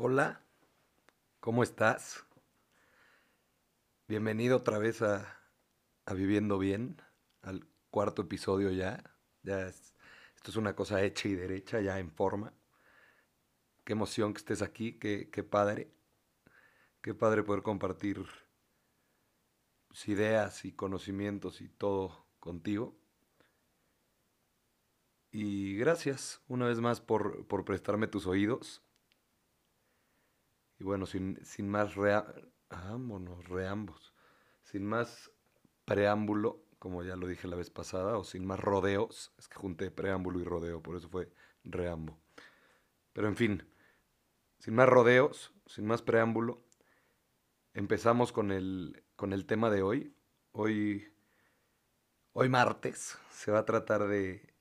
Hola, ¿cómo estás? Bienvenido otra vez a, a Viviendo Bien, al cuarto episodio ya. Ya es- esto es una cosa hecha y derecha, ya en forma. Qué emoción que estés aquí, qué, qué padre. Qué padre poder compartir pues, ideas y conocimientos y todo contigo. Y gracias una vez más por, por prestarme tus oídos. Y bueno, sin, sin más rea... Reambos. Sin más preámbulo, como ya lo dije la vez pasada, o sin más rodeos. Es que junté preámbulo y rodeo, por eso fue reambo. Pero en fin, sin más rodeos, sin más preámbulo, empezamos con el, con el tema de hoy. Hoy, hoy martes se va a tratar de,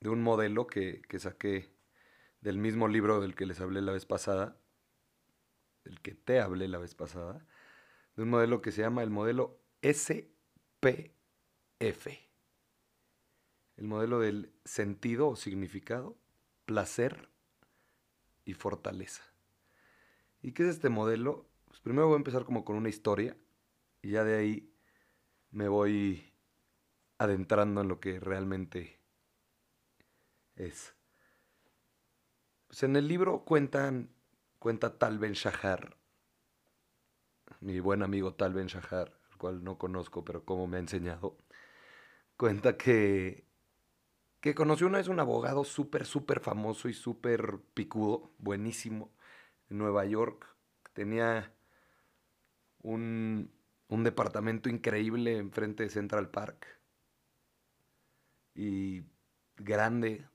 de un modelo que, que saqué del mismo libro del que les hablé la vez pasada, del que te hablé la vez pasada, de un modelo que se llama el modelo SPF. El modelo del sentido o significado, placer y fortaleza. ¿Y qué es este modelo? Pues primero voy a empezar como con una historia y ya de ahí me voy adentrando en lo que realmente es. Pues en el libro cuentan, cuenta Tal Ben Shahar, mi buen amigo Tal Ben Shahar, al cual no conozco, pero como me ha enseñado, cuenta que, que conoció una vez un abogado súper, súper famoso y súper picudo, buenísimo, en Nueva York. Tenía un, un departamento increíble enfrente de Central Park y grande,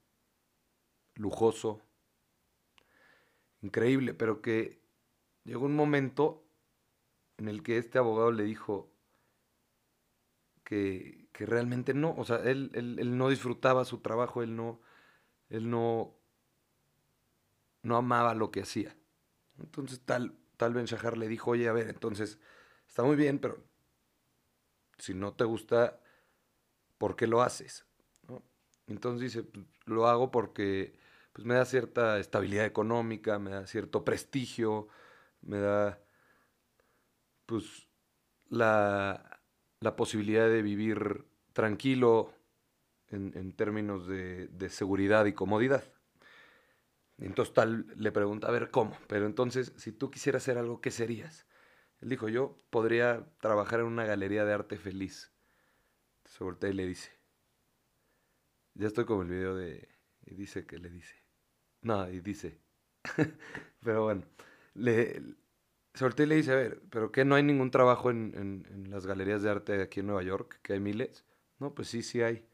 lujoso, increíble, pero que llegó un momento en el que este abogado le dijo que, que realmente no, o sea, él, él- él no disfrutaba su trabajo, él no, él no, no amaba lo que hacía. Entonces tal, tal Ben Shahar le dijo, oye, a ver, entonces está muy bien, pero si no te gusta, ¿por qué lo haces? Entonces dice, "Pues, lo hago porque pues, me da cierta estabilidad económica, me da cierto prestigio, me da pues la, la posibilidad de vivir tranquilo en, términos de, seguridad y comodidad. Entonces tal le pregunta, a ver, ¿cómo? Pero entonces, si tú quisieras hacer algo, ¿qué serías? Él dijo, yo podría trabajar en una galería de arte feliz. Se voltea y le dice, ya estoy como el video de, y dice que le dice. No, y dice. pero bueno, le, y le dice, a ver, ¿pero qué no hay ningún trabajo en, en- en las galerías de arte aquí en Nueva York? Que hay miles. No, pues sí, sí hay.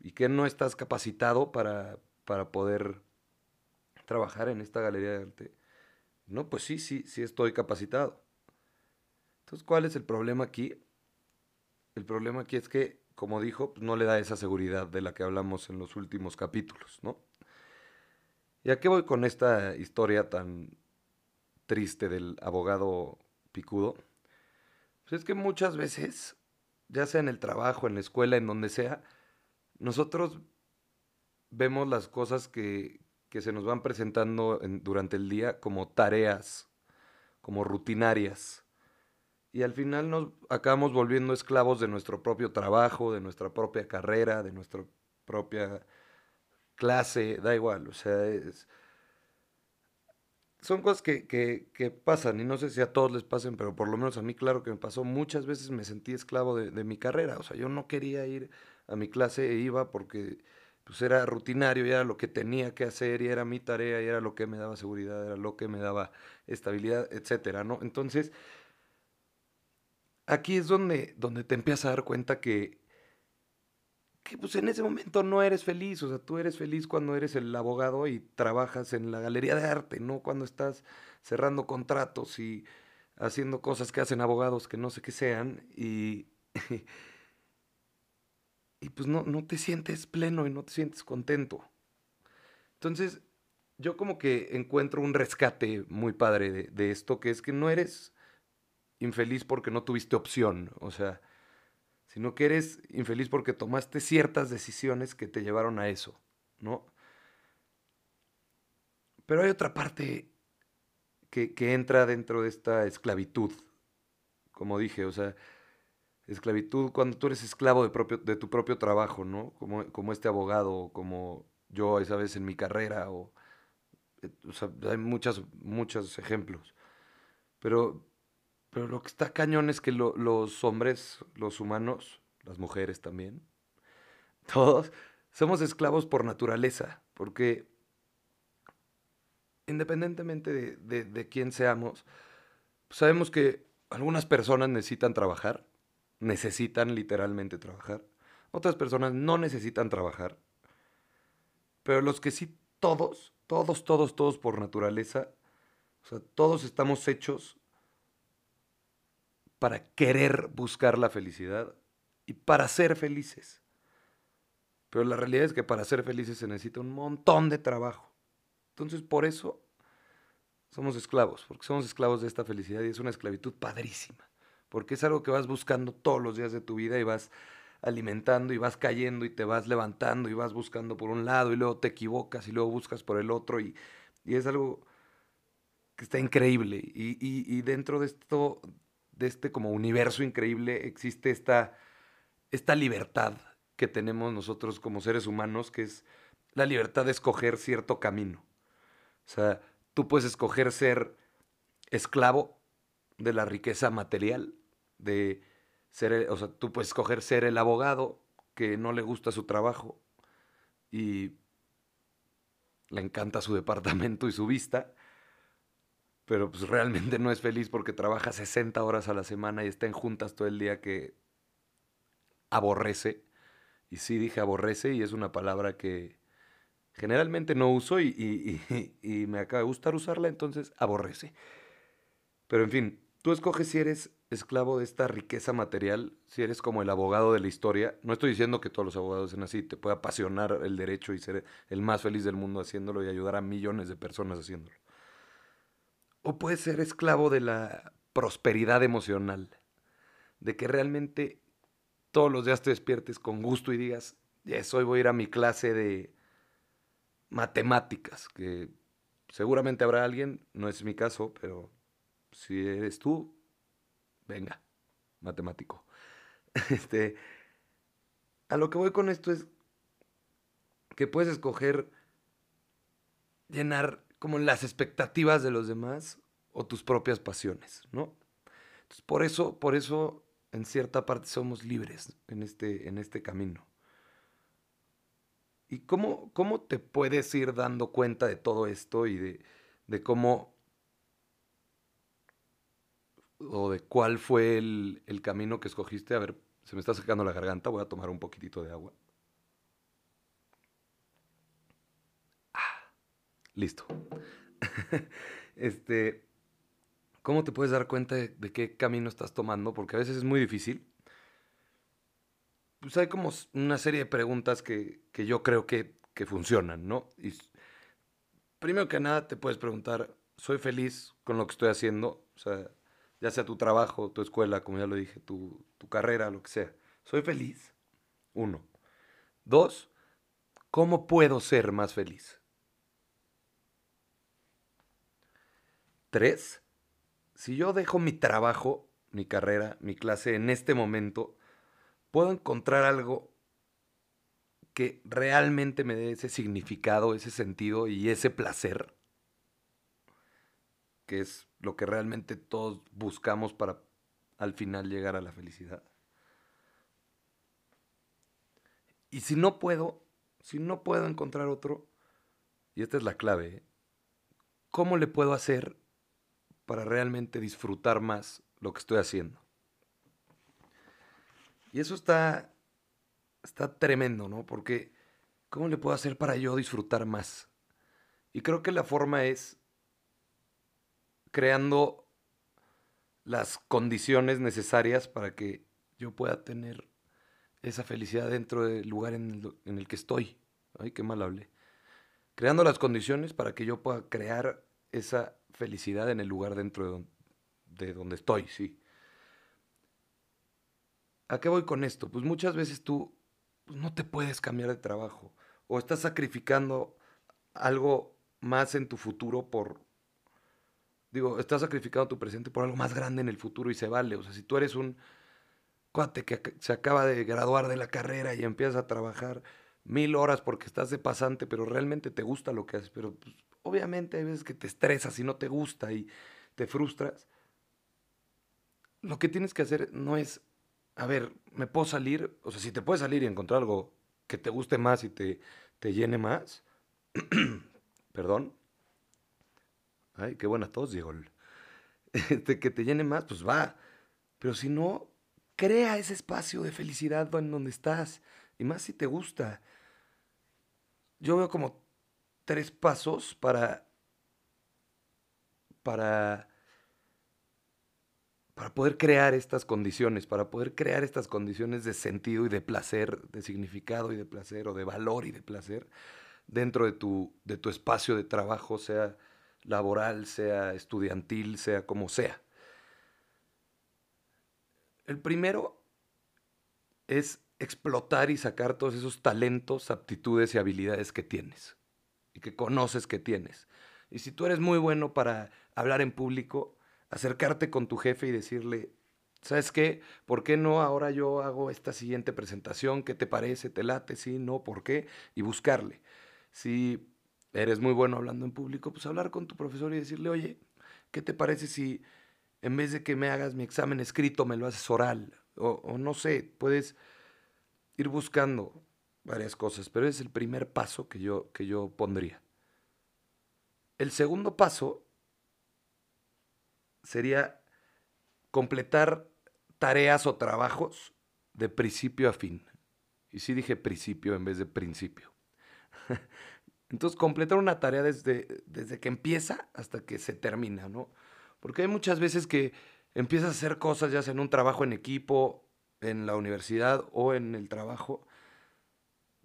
¿Y qué no estás capacitado para, para poder trabajar en esta galería de arte? No, pues sí, sí, sí estoy capacitado. Entonces, ¿cuál es el problema aquí? El problema aquí es que, como dijo, pues, no le da esa seguridad de la que hablamos en los últimos capítulos, ¿no? ¿Y a qué voy con esta historia tan triste del abogado picudo? Pues es que muchas veces, ya sea en el trabajo, en la escuela, en donde sea, nosotros vemos las cosas que, que se nos van presentando en- durante el día como tareas, como rutinarias. Y al final nos acabamos volviendo esclavos de nuestro propio trabajo, de nuestra propia carrera, de nuestra propia clase, da igual, o sea, es- son cosas que, que- que pasan y no sé si a todos les pasen, pero por lo menos a mí claro que me pasó, muchas veces me sentí esclavo de, de mi carrera, o sea, yo no quería ir a mi clase e iba porque pues era rutinario y era lo que tenía que hacer y era mi tarea y era lo que me daba seguridad, era lo que me daba estabilidad, etcétera, ¿no? Entonces, aquí es donde, donde te empiezas a dar cuenta que, que pues en ese momento no eres feliz, o sea, tú eres feliz cuando eres el abogado y trabajas en la galería de arte, no cuando estás cerrando contratos y haciendo cosas que hacen abogados que no sé qué sean y, y pues no, no te sientes pleno y no te sientes contento. Entonces, yo como que encuentro un rescate muy padre de, de esto, que es que no eres infeliz porque no tuviste opción, o sea, sino que eres infeliz porque tomaste ciertas decisiones que te llevaron a eso, ¿no? Pero hay otra parte que, que entra dentro de esta esclavitud, como dije, o sea, esclavitud cuando tú eres esclavo de, propio, de tu propio trabajo, ¿no? Como, como este abogado, como yo esa vez en mi carrera, o, eh, sea, hay muchas, muchos ejemplos. Pero, pero lo que está cañón es que lo- los hombres, los humanos, las mujeres también, todos, somos esclavos por naturaleza, porque independientemente de, de, quién seamos, sabemos que algunas personas necesitan trabajar, necesitan literalmente trabajar, otras personas no necesitan trabajar, pero los que sí, todos, todos, todos, todos por naturaleza, o sea, todos estamos hechos para querer buscar la felicidad y para ser felices. Pero la realidad es que para ser felices se necesita un montón de trabajo. Entonces, por eso somos esclavos, porque somos esclavos de esta felicidad y es una esclavitud padrísima, porque es algo que vas buscando todos los días de tu vida y vas alimentando y vas cayendo y te vas levantando y vas buscando por un lado y luego te equivocas y luego buscas por el otro y, y es algo que está increíble y, y- y dentro de esto, de este como universo increíble existe esta, esta libertad que tenemos nosotros como seres humanos, que es la libertad de escoger cierto camino. O sea, tú puedes escoger ser esclavo de la riqueza material, de ser, o sea, tú puedes escoger ser el abogado que no le gusta su trabajo y le encanta su departamento y su vista, pero pues realmente no es feliz porque trabaja 60 horas a la semana y está en juntas todo el día que aborrece. Y sí dije aborrece y es una palabra que generalmente no uso y, y- y- y me acaba de gustar usarla, entonces aborrece. Pero en fin, tú escoges si eres esclavo de esta riqueza material, si eres como el abogado de la historia. No estoy diciendo que todos los abogados sean así, te puede apasionar el derecho y ser el más feliz del mundo haciéndolo y ayudar a millones de personas haciéndolo. O puedes ser esclavo de la prosperidad emocional, de que realmente todos los días te despiertes con gusto y digas, yes, hoy voy a ir a mi clase de matemáticas, que seguramente habrá alguien, no es mi caso, pero si eres tú, venga, matemático. Este, a lo que voy con esto es que puedes escoger llenar como las expectativas de los demás o tus propias pasiones, ¿no? Entonces, por eso, por eso, en cierta parte somos libres en este, en este camino. ¿Y cómo, cómo te puedes ir dando cuenta de todo esto y de, de cómo o de cuál fue el, el camino que escogiste? A ver, se me está secando la garganta, voy a tomar un poquitito de agua. Listo. este, ¿cómo te puedes dar cuenta de, qué camino estás tomando? Porque a veces es muy difícil. Pues hay como una serie de preguntas que, que yo creo que, que funcionan, ¿no? Primero que nada te puedes preguntar, ¿soy feliz con lo que estoy haciendo? O sea, ya sea tu trabajo, tu escuela, como ya lo dije, tu, tu carrera, lo que sea. ¿Soy feliz? Uno. Dos, ¿cómo puedo ser más feliz? Tres, si yo dejo mi trabajo, mi carrera, mi clase en este momento, puedo encontrar algo que realmente me dé ese significado, ese sentido y ese placer, que es lo que realmente todos buscamos para al final llegar a la felicidad. Y si no puedo, si no puedo encontrar otro, y esta es la clave, ¿eh? ¿cómo le puedo hacer para realmente disfrutar más lo que estoy haciendo? Y eso está, está tremendo, ¿no? Porque ¿cómo le puedo hacer para yo disfrutar más? Y creo que la forma es creando las condiciones necesarias para que yo pueda tener esa felicidad dentro del lugar en el, en el que estoy. Ay, qué mal hablé. Creando las condiciones para que yo pueda crear esa felicidad en el lugar dentro de, don- de donde estoy, sí. ¿A qué voy con esto? Pues muchas veces tú pues, no te puedes cambiar de trabajo o estás sacrificando algo más en tu futuro por digo, estás sacrificando tu presente por algo más grande en el futuro y se vale. O sea, si tú eres un cuate que se acaba de graduar de la carrera y empiezas a trabajar mil horas porque estás de pasante, pero realmente te gusta lo que haces, pero pues, obviamente hay veces que te estresas y no te gusta y te frustras. Lo que tienes que hacer no es, a ver, me puedo salir, o sea, si te puedes salir y encontrar algo que te guste más y te, te llene más, perdón, ay, qué buena tos, Diego, este, que te llene más, pues va, pero si no, crea ese espacio de felicidad en donde estás, y más si te gusta. Yo veo como tres pasos para, para, para poder crear estas condiciones, para poder crear estas condiciones de sentido y de placer, de significado y de placer, o de valor y de placer dentro de tu, de tu espacio de trabajo, sea laboral, sea estudiantil, sea como sea. El primero es explotar y sacar todos esos talentos, aptitudes y habilidades que tienes que conoces que tienes. Y si tú eres muy bueno para hablar en público, acercarte con tu jefe y decirle, ¿sabes qué? ¿Por qué no ahora yo hago esta siguiente presentación? ¿Qué te parece? ¿Te late? ¿Sí? ¿No? ¿Por qué? Y buscarle. Si eres muy bueno hablando en público, pues hablar con tu profesor y decirle, oye, ¿qué te parece si en vez de que me hagas mi examen escrito, me lo haces oral? O no sé, puedes ir buscando varias cosas, pero es el primer paso que yo, que yo pondría. El segundo paso sería completar tareas o trabajos de principio a fin. Y sí dije principio en vez de principio. Entonces, completar una tarea desde, desde que empieza hasta que se termina, ¿no? Porque hay muchas veces que empiezas a hacer cosas, ya sea en un trabajo en equipo en la universidad o en el trabajo,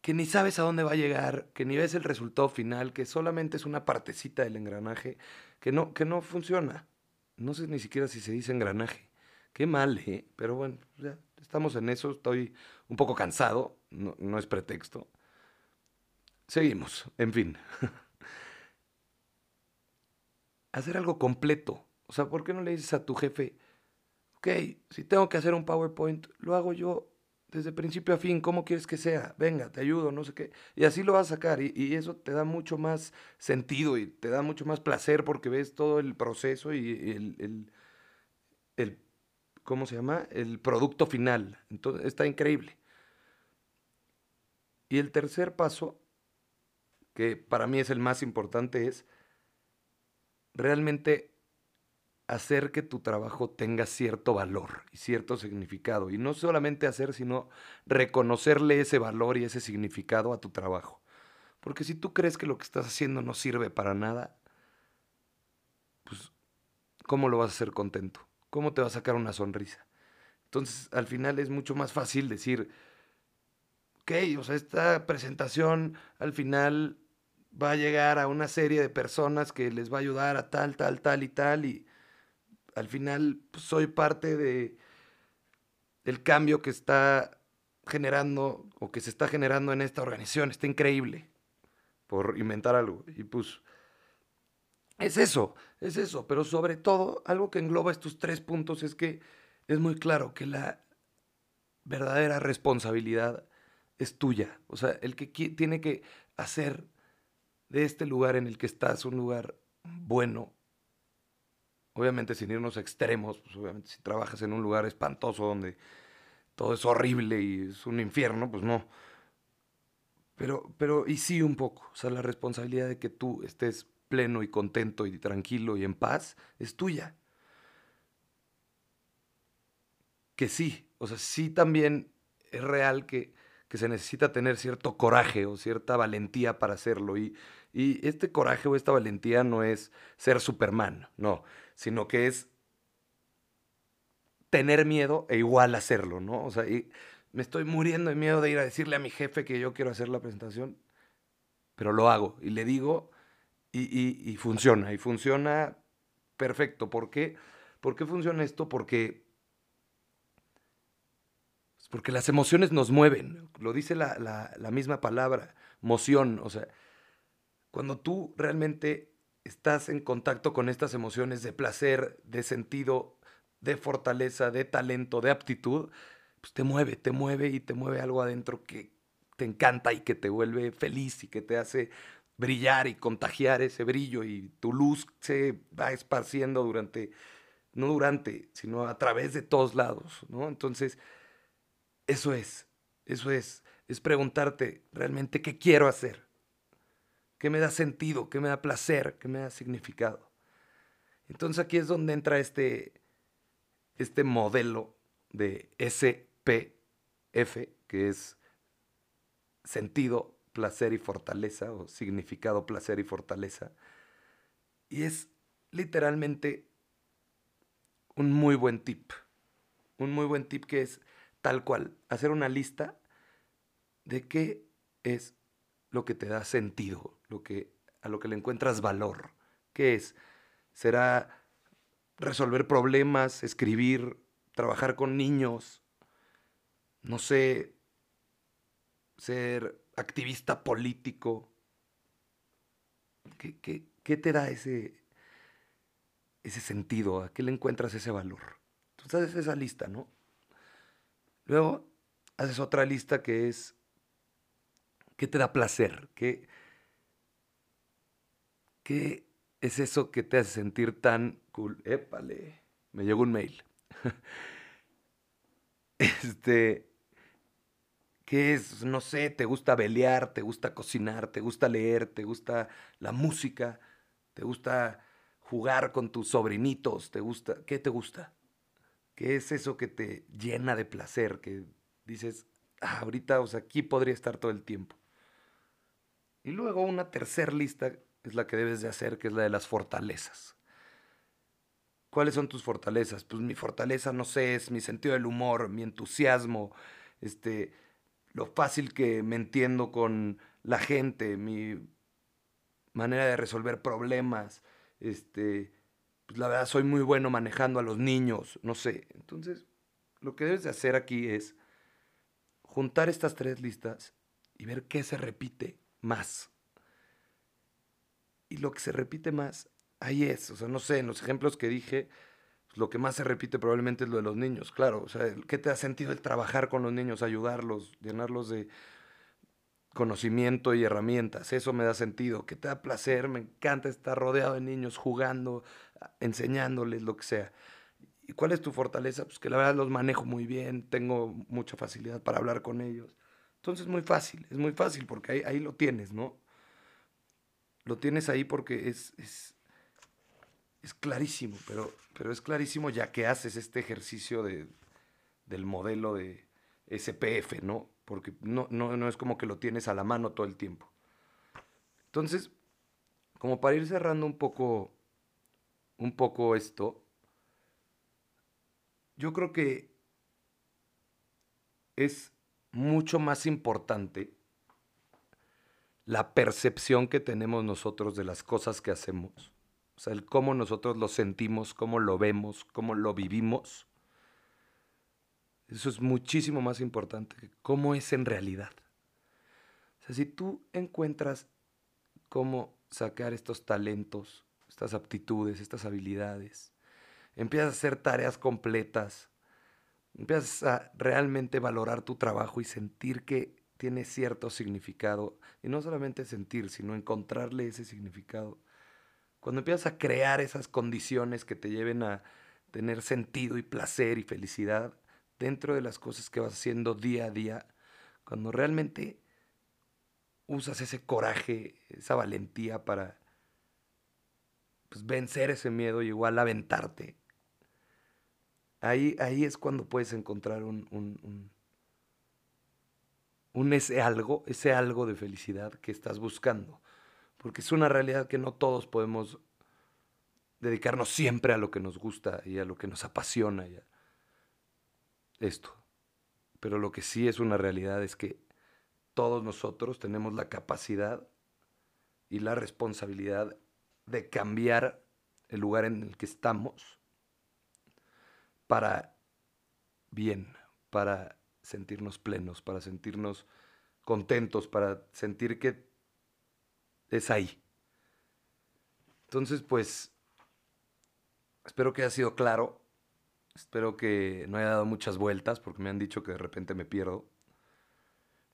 que ni sabes a dónde va a llegar, que ni ves el resultado final, que solamente es una partecita del engranaje, que no, que no funciona. No sé ni siquiera si se dice engranaje. Qué mal, ¿eh? Pero bueno, ya estamos en eso, estoy un poco cansado, no, no es pretexto. Seguimos, en fin. Hacer algo completo. O sea, ¿por qué no le dices a tu jefe, ok, si tengo que hacer un PowerPoint, lo hago yo desde principio a fin, ¿cómo quieres que sea? Venga, te ayudo, no sé qué. Y así lo vas a sacar y, eso te da mucho más sentido y te da mucho más placer porque ves todo el proceso y el, el, ¿cómo se llama? El producto final. Entonces, está increíble. Y el tercer paso, que para mí es el más importante, es realmente hacer que tu trabajo tenga cierto valor y cierto significado. Y no solamente hacer, sino reconocerle ese valor y ese significado a tu trabajo. Porque si tú crees que lo que estás haciendo no sirve para nada, pues, ¿cómo lo vas a hacer contento? ¿Cómo te va a sacar una sonrisa? Entonces, al final es mucho más fácil decir, ok, o sea, esta presentación al final va a llegar a una serie de personas que les va a ayudar a tal, tal, tal y tal, y al final pues, soy parte de el cambio que está generando o que se está generando en esta organización. Está increíble por inventar algo. Y pues es eso, es eso. Pero sobre todo, algo que engloba estos tres puntos es que es muy claro que la verdadera responsabilidad es tuya. O sea, el que tiene que hacer de este lugar en el que estás un lugar bueno, Obviamente sin irnos a extremos, pues obviamente si trabajas en un lugar espantoso donde todo es horrible y es un infierno, pues no. Pero, pero, y sí un poco. O sea, la responsabilidad de que tú estés pleno y contento y tranquilo y en paz es tuya. Que sí, o sea, sí también es real que, que se necesita tener cierto coraje o cierta valentía para hacerlo. Y, y este coraje o esta valentía no es ser Superman, no sino que es tener miedo e igual hacerlo, ¿no? O sea, y me estoy muriendo de miedo de ir a decirle a mi jefe que yo quiero hacer la presentación, pero lo hago y le digo y, funciona, y funciona perfecto. ¿Por qué? ¿Por qué funciona esto? Porque, porque las emociones nos mueven, lo dice la, la misma palabra, moción, o sea, cuando tú realmente estás en contacto con estas emociones de placer, de sentido, de fortaleza, de talento, de aptitud, pues te mueve, te mueve y te mueve algo adentro que te encanta y que te vuelve feliz y que te hace brillar y contagiar ese brillo y tu luz se va esparciendo durante, no durante, sino a través de todos lados, ¿no? Entonces, eso es, eso es, es preguntarte realmente qué quiero hacer, qué me da sentido, qué me da placer, qué me da significado. Entonces aquí es donde entra este, este modelo de SPF, que es sentido, placer y fortaleza, o significado, placer y fortaleza. Y es literalmente un muy buen tip. Un muy buen tip que es tal cual, hacer una lista de qué es lo que te da sentido, lo que, a lo que le encuentras valor. ¿Qué es? ¿Será resolver problemas, escribir, trabajar con niños? No sé, ser activista político. ¿Qué, te da ese, ese sentido? ¿A qué le encuentras ese valor? Entonces haces esa lista, ¿no? Luego haces otra lista que es ¿qué te da placer? ¿Qué, qué es eso que te hace sentir tan cool? Épale, me llegó un mail. este, ¿qué es? No sé, te gusta velear, te gusta cocinar, te gusta leer, te gusta la música, te gusta jugar con tus sobrinitos, te gusta, ¿qué te gusta? ¿Qué es eso que te llena de placer? Que dices, ah, ahorita, o sea, aquí podría estar todo el tiempo. Y luego una tercera lista es la que debes de hacer, que es la de las fortalezas. ¿Cuáles son tus fortalezas? Pues mi fortaleza, no sé, es mi sentido del humor, mi entusiasmo, este, lo fácil que me entiendo con la gente, mi manera de resolver problemas, este, pues la verdad soy muy bueno manejando a los niños, no sé. Entonces, lo que debes de hacer aquí es juntar estas tres listas y ver qué se repite más. Y lo que se repite más, ahí es. O sea, no sé, en los ejemplos que dije, pues, lo que más se repite probablemente es lo de los niños. Claro, o sea, ¿qué te ha sentido el trabajar con los niños, ayudarlos, llenarlos de conocimiento y herramientas? Eso me da sentido. ¿Qué te da placer? Me encanta estar rodeado de niños, jugando, enseñándoles lo que sea. ¿Y cuál es tu fortaleza? Pues que la verdad los manejo muy bien, tengo mucha facilidad para hablar con ellos. Entonces es muy fácil, es muy fácil porque ahí, ahí lo tienes, ¿no? Lo tienes ahí porque es, es, es, clarísimo, pero, pero es clarísimo ya que haces este ejercicio de, del modelo de SPF, ¿no? Porque no, no, no es como que lo tienes a la mano todo el tiempo. Entonces, como para ir cerrando un poco un poco esto, yo creo que es mucho más importante la percepción que tenemos nosotros de las cosas que hacemos. O sea, el cómo nosotros lo sentimos, cómo lo vemos, cómo lo vivimos. Eso es muchísimo más importante que cómo es en realidad. O sea, si tú encuentras cómo sacar estos talentos estas aptitudes, estas habilidades. Empiezas a hacer tareas completas. Empiezas a realmente valorar tu trabajo y sentir que tiene cierto significado. Y no solamente sentir, sino encontrarle ese significado. Cuando empiezas a crear esas condiciones que te lleven a tener sentido y placer y felicidad dentro de las cosas que vas haciendo día a día, cuando realmente usas ese coraje, esa valentía para pues, vencer ese miedo y igual aventarte. Ahí, ahí es cuando puedes encontrar un, un, un, ese algo, ese algo de felicidad que estás buscando. Porque es una realidad que no todos podemos dedicarnos siempre a lo que nos gusta y a lo que nos apasiona. Y esto. Pero lo que sí es una realidad es que todos nosotros tenemos la capacidad y la responsabilidad de cambiar el lugar en el que estamos para bien, para sentirnos plenos, para sentirnos contentos, para sentir que es ahí. Entonces, pues, espero que haya sido claro. Espero que no haya dado muchas vueltas porque me han dicho que de repente me pierdo.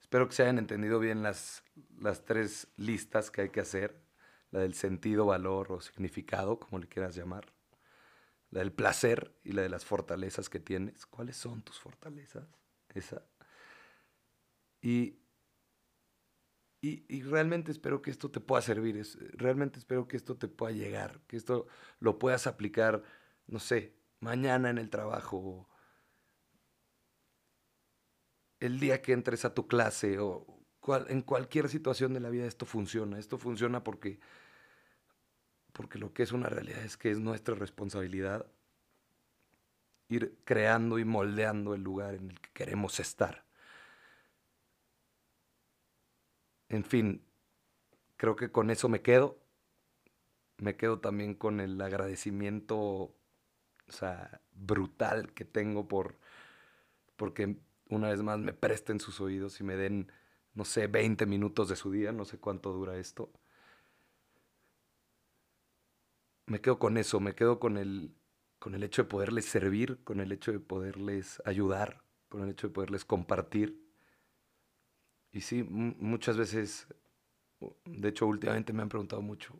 Espero que se hayan entendido bien las, las tres listas que hay que hacer. La del sentido, valor o significado, como le quieras llamar. La del placer y la de las fortalezas que tienes. ¿Cuáles son tus fortalezas? Esa. Y, y, realmente espero que esto te pueda servir. Es, realmente espero que esto te pueda llegar. Que esto lo puedas aplicar, no sé, mañana en el trabajo el día que entres a tu clase o en cualquier situación de la vida esto funciona. Esto funciona porque, porque lo que es una realidad es que es nuestra responsabilidad ir creando y moldeando el lugar en el que queremos estar. En fin, creo que con eso me quedo. Me quedo también con el agradecimiento, brutal que tengo por porque una vez más me presten sus oídos y me den, no sé, 20 minutos de su día, no sé cuánto dura esto. Me quedo con eso, me quedo con el, con el hecho de poderles servir, con el hecho de poderles ayudar, con el hecho de poderles compartir. Y sí, muchas veces, de hecho últimamente me han preguntado mucho,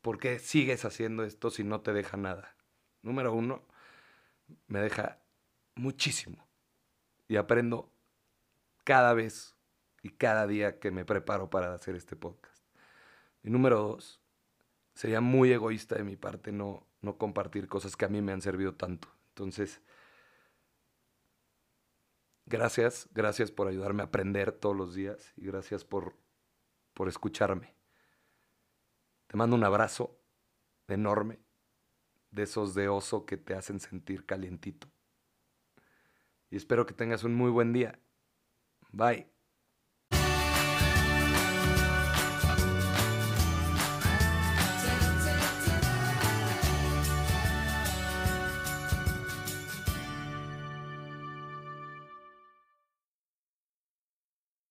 ¿por qué sigues haciendo esto si no te deja nada? Número uno, me deja muchísimo y aprendo cada vez y cada día que me preparo para hacer este podcast. Y número dos, sería muy egoísta de mi parte no, no compartir cosas que a mí me han servido tanto. Entonces, gracias, gracias por ayudarme a aprender todos los días y gracias por, por escucharme. Te mando un abrazo enorme, de esos de oso que te hacen sentir calientito y espero que tengas un muy buen día. Bye.